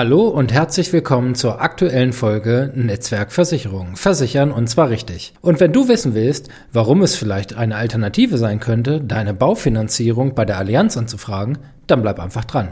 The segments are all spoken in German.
Hallo und herzlich willkommen zur aktuellen Folge Netzwerkversicherung. Versichern und zwar richtig. Und wenn du wissen willst, warum es vielleicht eine Alternative sein könnte, deine Baufinanzierung bei der Allianz anzufragen, dann bleib einfach dran.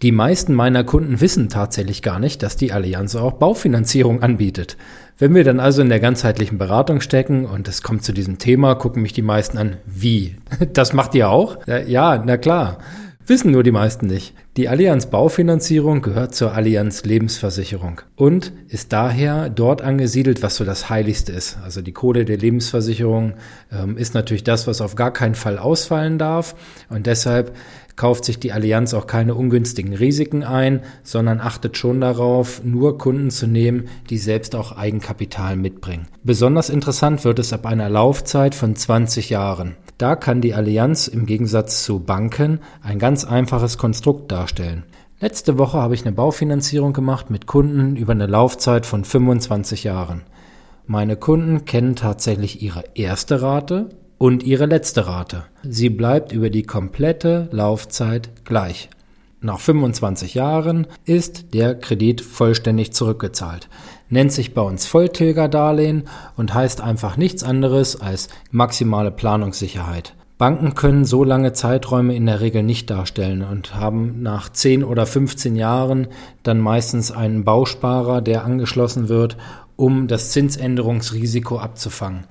Die meisten meiner Kunden wissen tatsächlich gar nicht, dass die Allianz auch Baufinanzierung anbietet. Wenn wir dann also in der ganzheitlichen Beratung stecken und es kommt zu diesem Thema, gucken mich die meisten an, wie? Das macht ihr auch? Ja, na klar. Wissen nur die meisten nicht. Die Allianz Baufinanzierung gehört zur Allianz Lebensversicherung und ist daher dort angesiedelt, was so das Heiligste ist. Also die Kohle der Lebensversicherung ähm, ist natürlich das, was auf gar keinen Fall ausfallen darf und deshalb kauft sich die Allianz auch keine ungünstigen Risiken ein, sondern achtet schon darauf, nur Kunden zu nehmen, die selbst auch Eigenkapital mitbringen. Besonders interessant wird es ab einer Laufzeit von 20 Jahren. Da kann die Allianz im Gegensatz zu Banken ein ganz einfaches Konstrukt darstellen. Letzte Woche habe ich eine Baufinanzierung gemacht mit Kunden über eine Laufzeit von 25 Jahren. Meine Kunden kennen tatsächlich ihre erste Rate und ihre letzte Rate. Sie bleibt über die komplette Laufzeit gleich. Nach 25 Jahren ist der Kredit vollständig zurückgezahlt nennt sich bei uns Volltilgerdarlehen und heißt einfach nichts anderes als maximale Planungssicherheit. Banken können so lange Zeiträume in der Regel nicht darstellen und haben nach 10 oder 15 Jahren dann meistens einen Bausparer, der angeschlossen wird, um das Zinsänderungsrisiko abzufangen.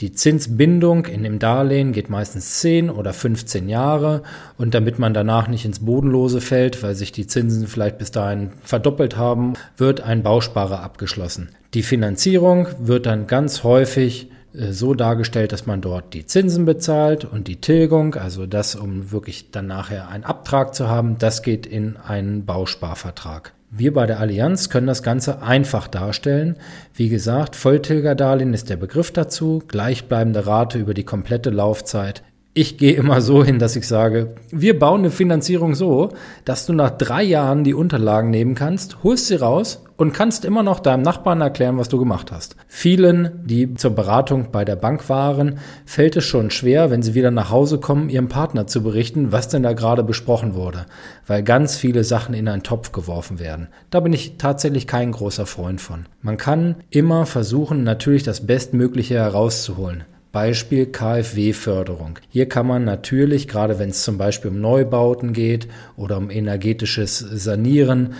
Die Zinsbindung in dem Darlehen geht meistens 10 oder 15 Jahre und damit man danach nicht ins Bodenlose fällt, weil sich die Zinsen vielleicht bis dahin verdoppelt haben, wird ein Bausparer abgeschlossen. Die Finanzierung wird dann ganz häufig äh, so dargestellt, dass man dort die Zinsen bezahlt und die Tilgung, also das, um wirklich dann nachher einen Abtrag zu haben, das geht in einen Bausparvertrag. Wir bei der Allianz können das Ganze einfach darstellen. Wie gesagt, Volltilgerdarlehen ist der Begriff dazu, gleichbleibende Rate über die komplette Laufzeit ich gehe immer so hin, dass ich sage, wir bauen eine Finanzierung so, dass du nach drei Jahren die Unterlagen nehmen kannst, holst sie raus und kannst immer noch deinem Nachbarn erklären, was du gemacht hast. Vielen, die zur Beratung bei der Bank waren, fällt es schon schwer, wenn sie wieder nach Hause kommen, ihrem Partner zu berichten, was denn da gerade besprochen wurde, weil ganz viele Sachen in einen Topf geworfen werden. Da bin ich tatsächlich kein großer Freund von. Man kann immer versuchen, natürlich das Bestmögliche herauszuholen. Beispiel KfW-Förderung. Hier kann man natürlich, gerade wenn es zum Beispiel um Neubauten geht oder um energetisches Sanieren,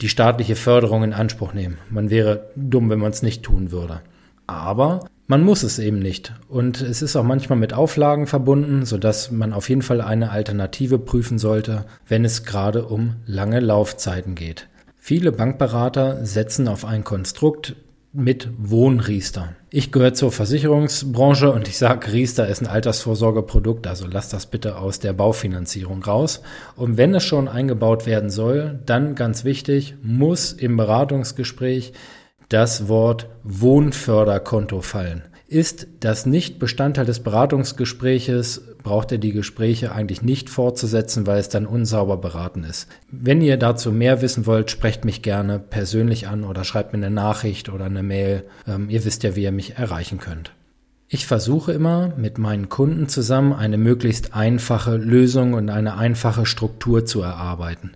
die staatliche Förderung in Anspruch nehmen. Man wäre dumm, wenn man es nicht tun würde. Aber man muss es eben nicht. Und es ist auch manchmal mit Auflagen verbunden, sodass man auf jeden Fall eine Alternative prüfen sollte, wenn es gerade um lange Laufzeiten geht. Viele Bankberater setzen auf ein Konstrukt, mit Wohnriester. Ich gehöre zur Versicherungsbranche und ich sage, Riester ist ein Altersvorsorgeprodukt, also lass das bitte aus der Baufinanzierung raus. Und wenn es schon eingebaut werden soll, dann ganz wichtig, muss im Beratungsgespräch das Wort Wohnförderkonto fallen. Ist das nicht Bestandteil des Beratungsgespräches, braucht ihr die Gespräche eigentlich nicht fortzusetzen, weil es dann unsauber beraten ist. Wenn ihr dazu mehr wissen wollt, sprecht mich gerne persönlich an oder schreibt mir eine Nachricht oder eine Mail. Ähm, ihr wisst ja, wie ihr mich erreichen könnt. Ich versuche immer mit meinen Kunden zusammen eine möglichst einfache Lösung und eine einfache Struktur zu erarbeiten.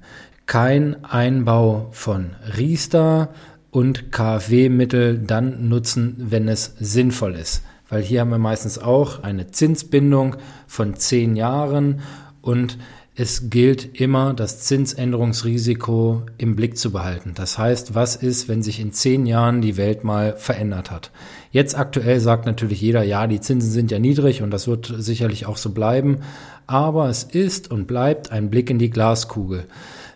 Kein Einbau von Riester, und KfW-Mittel dann nutzen, wenn es sinnvoll ist. Weil hier haben wir meistens auch eine Zinsbindung von zehn Jahren und es gilt immer, das Zinsänderungsrisiko im Blick zu behalten. Das heißt, was ist, wenn sich in zehn Jahren die Welt mal verändert hat? Jetzt aktuell sagt natürlich jeder, ja, die Zinsen sind ja niedrig und das wird sicherlich auch so bleiben. Aber es ist und bleibt ein Blick in die Glaskugel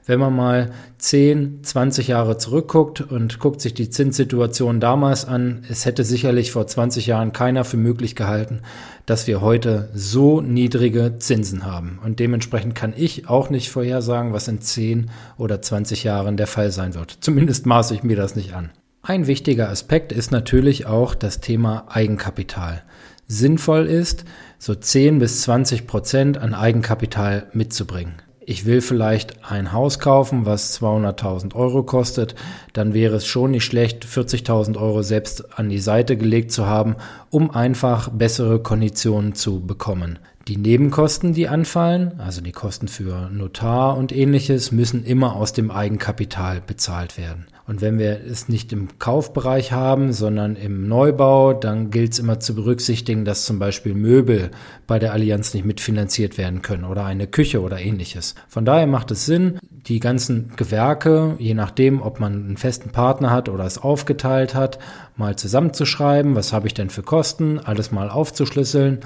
wenn man mal 10, 20 Jahre zurückguckt und guckt sich die Zinssituation damals an, es hätte sicherlich vor 20 Jahren keiner für möglich gehalten, dass wir heute so niedrige Zinsen haben. Und dementsprechend kann ich auch nicht vorhersagen, was in 10 oder 20 Jahren der Fall sein wird. Zumindest maße ich mir das nicht an. Ein wichtiger Aspekt ist natürlich auch das Thema Eigenkapital. Sinnvoll ist, so 10 bis 20 Prozent an Eigenkapital mitzubringen. Ich will vielleicht ein Haus kaufen, was 200.000 Euro kostet, dann wäre es schon nicht schlecht, 40.000 Euro selbst an die Seite gelegt zu haben, um einfach bessere Konditionen zu bekommen. Die Nebenkosten, die anfallen, also die Kosten für Notar und ähnliches, müssen immer aus dem Eigenkapital bezahlt werden. Und wenn wir es nicht im Kaufbereich haben, sondern im Neubau, dann gilt es immer zu berücksichtigen, dass zum Beispiel Möbel bei der Allianz nicht mitfinanziert werden können oder eine Küche oder ähnliches. Von daher macht es Sinn, die ganzen Gewerke, je nachdem, ob man einen festen Partner hat oder es aufgeteilt hat, mal zusammenzuschreiben, was habe ich denn für Kosten, alles mal aufzuschlüsseln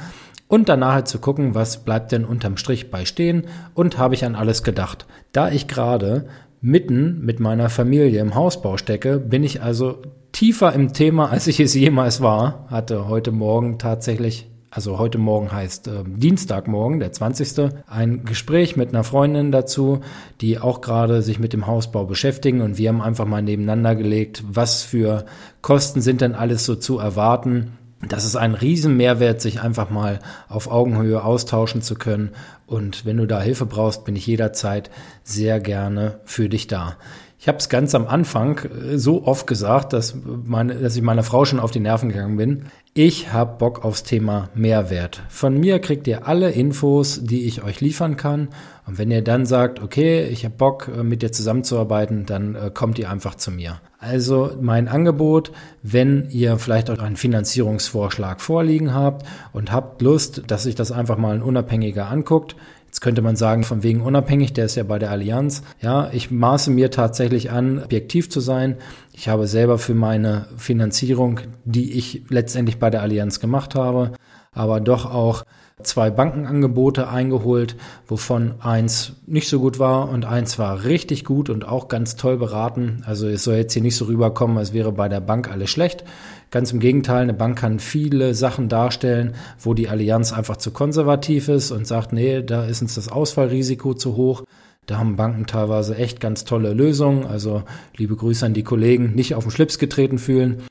und danach halt zu gucken, was bleibt denn unterm Strich bei stehen und habe ich an alles gedacht. Da ich gerade mitten mit meiner Familie im Hausbau stecke, bin ich also tiefer im Thema, als ich es jemals war. Hatte heute Morgen tatsächlich, also heute Morgen heißt äh, Dienstagmorgen, der 20. ein Gespräch mit einer Freundin dazu, die auch gerade sich mit dem Hausbau beschäftigen und wir haben einfach mal nebeneinander gelegt, was für Kosten sind denn alles so zu erwarten das ist ein Riesenmehrwert, sich einfach mal auf Augenhöhe austauschen zu können. Und wenn du da Hilfe brauchst, bin ich jederzeit sehr gerne für dich da. Ich habe es ganz am Anfang äh, so oft gesagt, dass, meine, dass ich meiner Frau schon auf die Nerven gegangen bin. Ich habe Bock aufs Thema Mehrwert. Von mir kriegt ihr alle Infos, die ich euch liefern kann. Und wenn ihr dann sagt, okay, ich habe Bock, äh, mit dir zusammenzuarbeiten, dann äh, kommt ihr einfach zu mir. Also mein Angebot, wenn ihr vielleicht auch einen Finanzierungsvorschlag vorliegen habt und habt Lust, dass sich das einfach mal ein Unabhängiger anguckt, Jetzt könnte man sagen, von wegen unabhängig, der ist ja bei der Allianz. Ja, ich maße mir tatsächlich an, objektiv zu sein. Ich habe selber für meine Finanzierung, die ich letztendlich bei der Allianz gemacht habe, aber doch auch zwei Bankenangebote eingeholt, wovon eins nicht so gut war und eins war richtig gut und auch ganz toll beraten. Also es soll jetzt hier nicht so rüberkommen, als wäre bei der Bank alles schlecht. Ganz im Gegenteil, eine Bank kann viele Sachen darstellen, wo die Allianz einfach zu konservativ ist und sagt, nee, da ist uns das Ausfallrisiko zu hoch. Da haben Banken teilweise echt ganz tolle Lösungen. Also liebe Grüße an die Kollegen, nicht auf den Schlips getreten fühlen.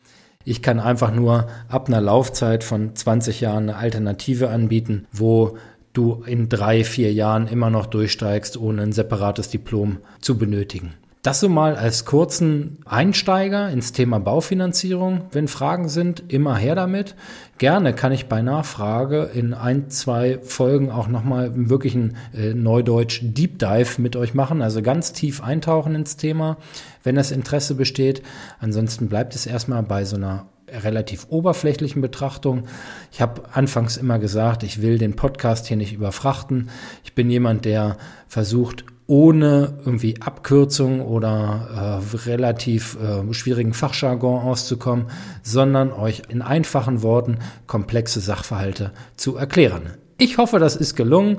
Ich kann einfach nur ab einer Laufzeit von 20 Jahren eine Alternative anbieten, wo du in drei, vier Jahren immer noch durchsteigst, ohne ein separates Diplom zu benötigen. Das so mal als kurzen Einsteiger ins Thema Baufinanzierung. Wenn Fragen sind, immer her damit. Gerne kann ich bei Nachfrage in ein, zwei Folgen auch nochmal wirklich ein äh, Neudeutsch Deep Dive mit euch machen, also ganz tief eintauchen ins Thema, wenn das Interesse besteht. Ansonsten bleibt es erstmal bei so einer relativ oberflächlichen Betrachtung. Ich habe anfangs immer gesagt, ich will den Podcast hier nicht überfrachten. Ich bin jemand, der versucht, ohne irgendwie Abkürzung oder äh, relativ äh, schwierigen Fachjargon auszukommen, sondern euch in einfachen Worten komplexe Sachverhalte zu erklären. Ich hoffe, das ist gelungen.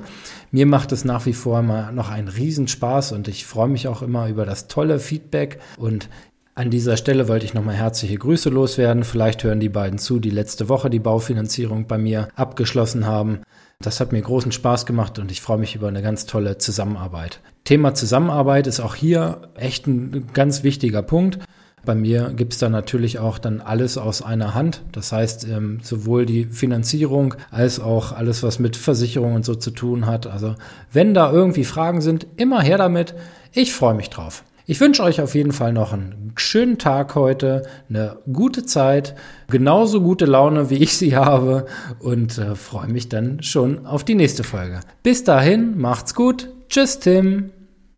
Mir macht es nach wie vor immer noch einen Riesenspaß und ich freue mich auch immer über das tolle Feedback und an dieser Stelle wollte ich nochmal herzliche Grüße loswerden. Vielleicht hören die beiden zu, die letzte Woche die Baufinanzierung bei mir abgeschlossen haben. Das hat mir großen Spaß gemacht und ich freue mich über eine ganz tolle Zusammenarbeit. Thema Zusammenarbeit ist auch hier echt ein ganz wichtiger Punkt. Bei mir gibt es da natürlich auch dann alles aus einer Hand. Das heißt, ähm, sowohl die Finanzierung als auch alles, was mit Versicherung und so zu tun hat. Also wenn da irgendwie Fragen sind, immer her damit. Ich freue mich drauf. Ich wünsche euch auf jeden Fall noch einen schönen Tag heute, eine gute Zeit, genauso gute Laune, wie ich sie habe und äh, freue mich dann schon auf die nächste Folge. Bis dahin, macht's gut. Tschüss, Tim.